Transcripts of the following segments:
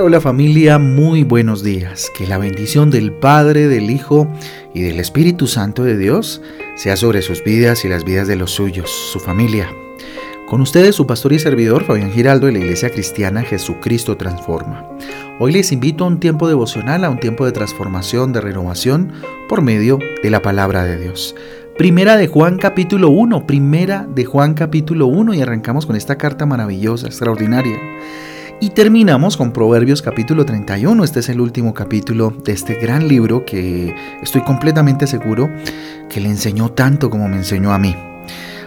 Hola, familia, muy buenos días. Que la bendición del Padre, del Hijo y del Espíritu Santo de Dios sea sobre sus vidas y las vidas de los suyos, su familia. Con ustedes su pastor y servidor Fabián Giraldo de la Iglesia Cristiana Jesucristo Transforma. Hoy les invito a un tiempo devocional, a un tiempo de transformación, de renovación por medio de la palabra de Dios. Primera de Juan capítulo 1, primera de Juan capítulo 1 y arrancamos con esta carta maravillosa, extraordinaria. Y terminamos con Proverbios capítulo 31. Este es el último capítulo de este gran libro que estoy completamente seguro que le enseñó tanto como me enseñó a mí.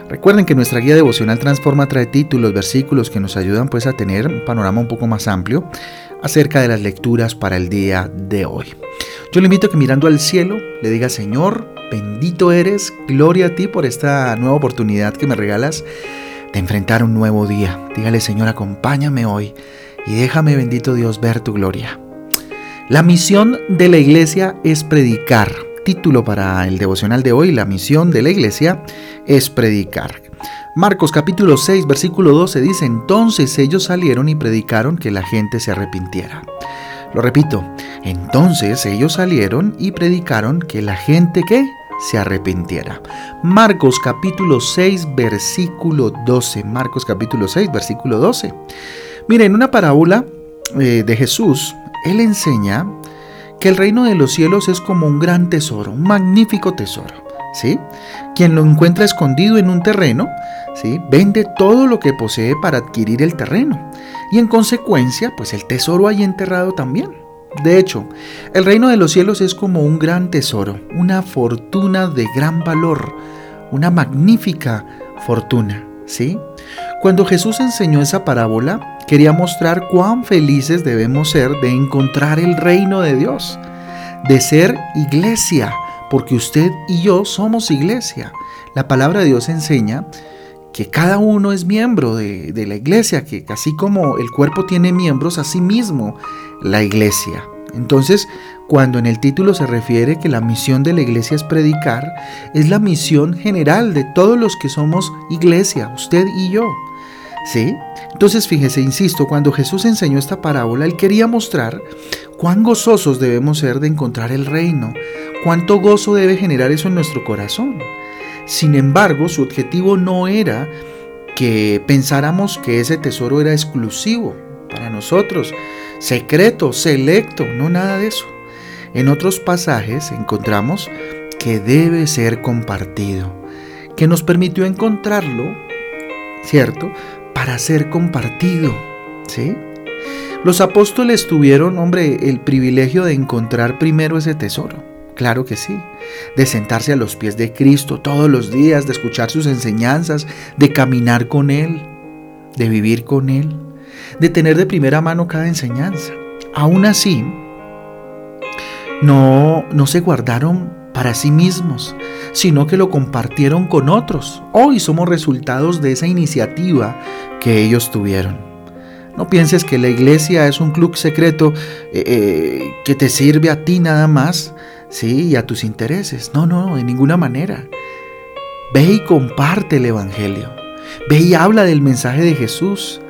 Recuerden que nuestra guía devocional Transforma trae títulos, versículos que nos ayudan pues a tener un panorama un poco más amplio acerca de las lecturas para el día de hoy. Yo le invito a que mirando al cielo le diga Señor, bendito eres, gloria a ti por esta nueva oportunidad que me regalas de enfrentar un nuevo día. Dígale Señor, acompáñame hoy y déjame, bendito Dios, ver tu gloria. La misión de la iglesia es predicar. Título para el devocional de hoy, la misión de la iglesia es predicar. Marcos capítulo 6, versículo 12 dice, entonces ellos salieron y predicaron que la gente se arrepintiera. Lo repito, entonces ellos salieron y predicaron que la gente que se arrepintiera. Marcos capítulo 6, versículo 12. Marcos capítulo 6, versículo 12. Miren, en una parábola eh, de Jesús, Él enseña que el reino de los cielos es como un gran tesoro, un magnífico tesoro. ¿sí? Quien lo encuentra escondido en un terreno, ¿sí? vende todo lo que posee para adquirir el terreno. Y en consecuencia, pues el tesoro hay enterrado también. De hecho, el reino de los cielos es como un gran tesoro, una fortuna de gran valor, una magnífica fortuna, ¿sí? Cuando Jesús enseñó esa parábola, quería mostrar cuán felices debemos ser de encontrar el reino de Dios, de ser iglesia, porque usted y yo somos iglesia. La palabra de Dios enseña que cada uno es miembro de, la iglesia, que así como el cuerpo tiene miembros, así mismo la iglesia. Entonces, cuando en el título se refiere que la misión de la iglesia es predicar, es la misión general de todos los que somos iglesia, usted y yo. ¿Sí? Entonces, fíjese, insisto, cuando Jesús enseñó esta parábola, él quería mostrar cuán gozosos debemos ser de encontrar el reino, cuánto gozo debe generar eso en nuestro corazón. Sin embargo, su objetivo no era que pensáramos que ese tesoro era exclusivo para nosotros, secreto, selecto, no nada de eso. En otros pasajes encontramos que debe ser compartido, que nos permitió encontrarlo, ¿cierto? Para ser compartido, ¿sí? Los apóstoles tuvieron, hombre, el privilegio de encontrar primero ese tesoro. Claro que sí. De sentarse a los pies de Cristo todos los días, de escuchar sus enseñanzas, de caminar con Él, de vivir con Él, de tener de primera mano cada enseñanza. Aún así, no, no se guardaron para sí mismos, sino que lo compartieron con otros. Hoy somos resultados de esa iniciativa que ellos tuvieron. No pienses que la iglesia es un club secreto eh, eh, que te sirve a ti nada más, sí, y a tus intereses. No, no, de ninguna manera. Ve y comparte el Evangelio. Ve y habla del mensaje de Jesús.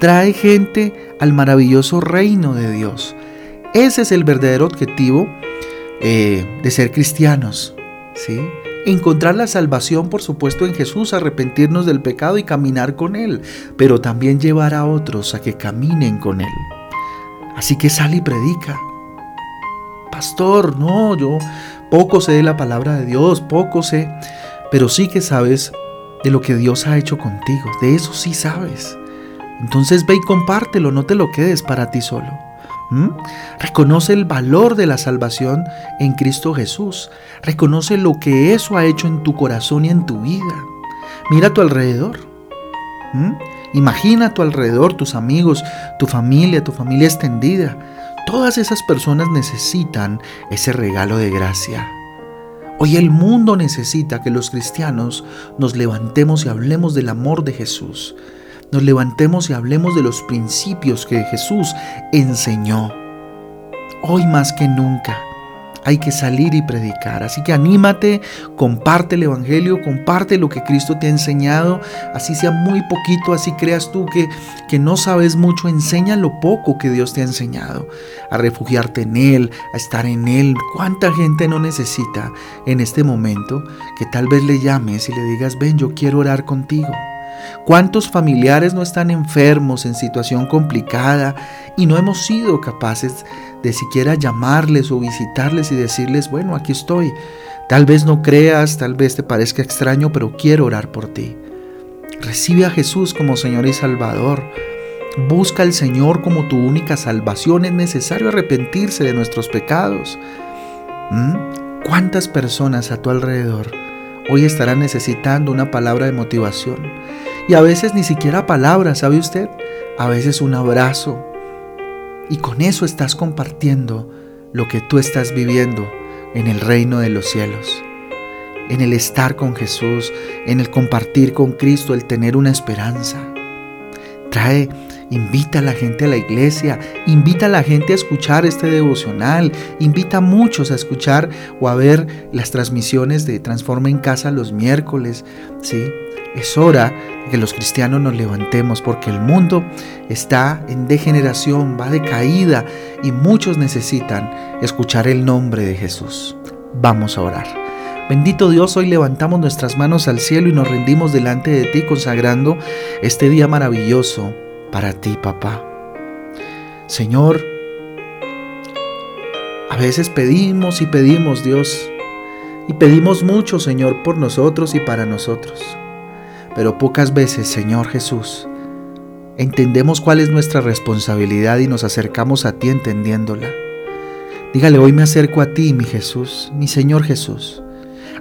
Trae gente al maravilloso reino de Dios. Ese es el verdadero objetivo eh, de ser cristianos. ¿sí? Encontrar la salvación, por supuesto, en Jesús, arrepentirnos del pecado y caminar con Él, pero también llevar a otros a que caminen con Él. Así que sal y predica pastor, no, yo poco sé de la palabra de Dios, poco sé, pero sí que sabes de lo que Dios ha hecho contigo, de eso sí sabes. Entonces ve y compártelo, no te lo quedes para ti solo. Reconoce el valor de la salvación en Cristo Jesús. Reconoce lo que eso ha hecho en tu corazón y en tu vida. Mira a tu alrededor. Imagina a tu alrededor tus amigos, tu familia, tu familia extendida. Todas esas personas necesitan ese regalo de gracia. Hoy el mundo necesita que los cristianos nos levantemos y hablemos del amor de Jesús. Nos levantemos y hablemos de los principios que Jesús enseñó. Hoy más que nunca. Hay que salir y predicar. Así que anímate, comparte el Evangelio, comparte lo que Cristo te ha enseñado, así sea muy poquito, así creas tú que, que no sabes mucho, enseña lo poco que Dios te ha enseñado, a refugiarte en Él, a estar en Él. ¿Cuánta gente no necesita en este momento que tal vez le llames y le digas, ven, yo quiero orar contigo? ¿Cuántos familiares no están enfermos en situación complicada y no hemos sido capaces de siquiera llamarles o visitarles y decirles, bueno, aquí estoy. Tal vez no creas, tal vez te parezca extraño, pero quiero orar por ti. Recibe a Jesús como Señor y Salvador. Busca al Señor como tu única salvación. Es necesario arrepentirse de nuestros pecados. ¿Mm? ¿Cuántas personas a tu alrededor hoy estarán necesitando una palabra de motivación? Y a veces ni siquiera palabras, ¿sabe usted? A veces un abrazo, y con eso estás compartiendo lo que tú estás viviendo en el reino de los cielos, en el estar con Jesús, en el compartir con Cristo, el tener una esperanza. Trae, invita a la gente a la iglesia, invita a la gente a escuchar este devocional, invita a muchos a escuchar o a ver las transmisiones de Transforma en Casa los miércoles, ¿sí? Es hora de que los cristianos nos levantemos porque el mundo está en degeneración, va de caída y muchos necesitan escuchar el nombre de Jesús. Vamos a orar. Bendito Dios, hoy levantamos nuestras manos al cielo y nos rendimos delante de ti consagrando este día maravilloso para ti, papá. Señor, a veces pedimos y pedimos, Dios, y pedimos mucho, Señor, por nosotros y para nosotros. Pero pocas veces, Señor Jesús, entendemos cuál es nuestra responsabilidad y nos acercamos a ti entendiéndola. Dígale, hoy me acerco a ti, mi Jesús, mi Señor Jesús.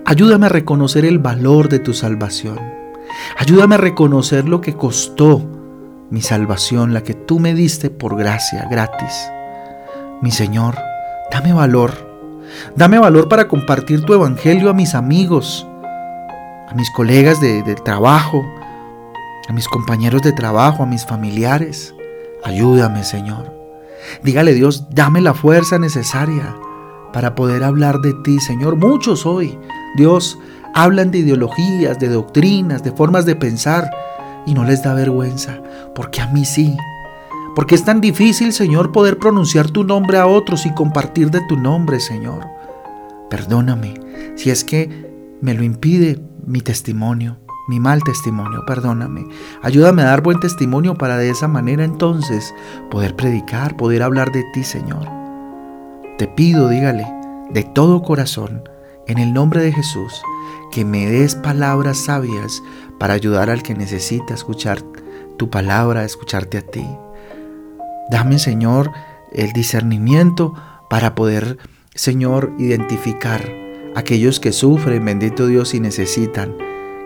Ayúdame a reconocer el valor de tu salvación. Ayúdame a reconocer lo que costó mi salvación, la que tú me diste por gracia, gratis. Mi Señor, dame valor. Dame valor para compartir tu evangelio a mis amigos, a mis colegas de, trabajo, a mis compañeros de trabajo, a mis familiares. Ayúdame, Señor. Dígale Dios, dame la fuerza necesaria para poder hablar de ti, Señor. Muchos hoy, Dios, hablan de ideologías, de doctrinas, de formas de pensar y no les da vergüenza, porque a mí sí. Porque es tan difícil, Señor, poder pronunciar tu nombre a otros y compartir de tu nombre, Señor. Perdóname si es que me lo impide mi testimonio, mi mal testimonio, perdóname. Ayúdame a dar buen testimonio para de esa manera entonces poder predicar, poder hablar de ti, Señor. Te pido, dígale, de todo corazón, en el nombre de Jesús, que me des palabras sabias para ayudar al que necesita escuchar tu palabra, escucharte a ti. Dame, Señor, el discernimiento para poder, Señor, identificar aquellos que sufren, bendito Dios, y necesitan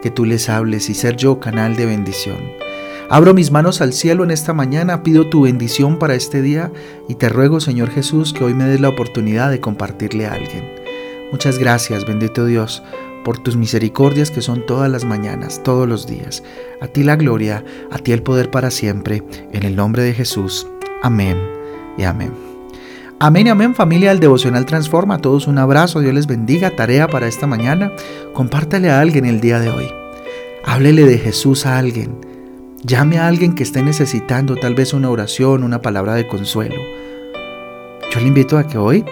que tú les hables y ser yo canal de bendición. Abro mis manos al cielo en esta mañana, pido tu bendición para este día y te ruego, Señor Jesús, que hoy me des la oportunidad de compartirle a alguien. Muchas gracias, bendito Dios, por tus misericordias que son todas las mañanas, todos los días. A ti la gloria, a ti el poder para siempre, en el nombre de Jesús. Amén y amén. Amén y amén familia del Devocional Transforma. A todos un abrazo, Dios les bendiga. Tarea para esta mañana. Compártale a alguien el día de hoy. Háblele de Jesús a alguien. Llame a alguien que esté necesitando tal vez una oración, una palabra de consuelo. Yo le invito a que hoy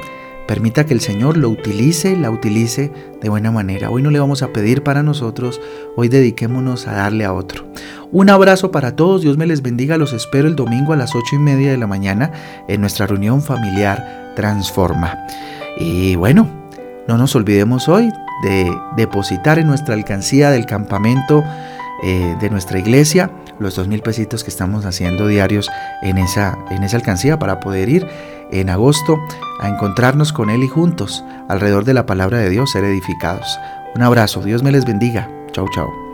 permita que el Señor lo utilice, la utilice de buena manera. Hoy no le vamos a pedir para nosotros, hoy dediquémonos a darle a otro. Un abrazo para todos, Dios me les bendiga, los espero el domingo a las ocho y media de la mañana en nuestra reunión familiar Transforma. Y bueno, no nos olvidemos hoy de depositar en nuestra alcancía del campamento eh, de nuestra iglesia los dos mil pesitos que estamos haciendo diarios en esa, en esa alcancía para poder ir en agosto a encontrarnos con Él y juntos alrededor de la palabra de Dios ser edificados. Un abrazo, Dios me les bendiga. Chau, chau.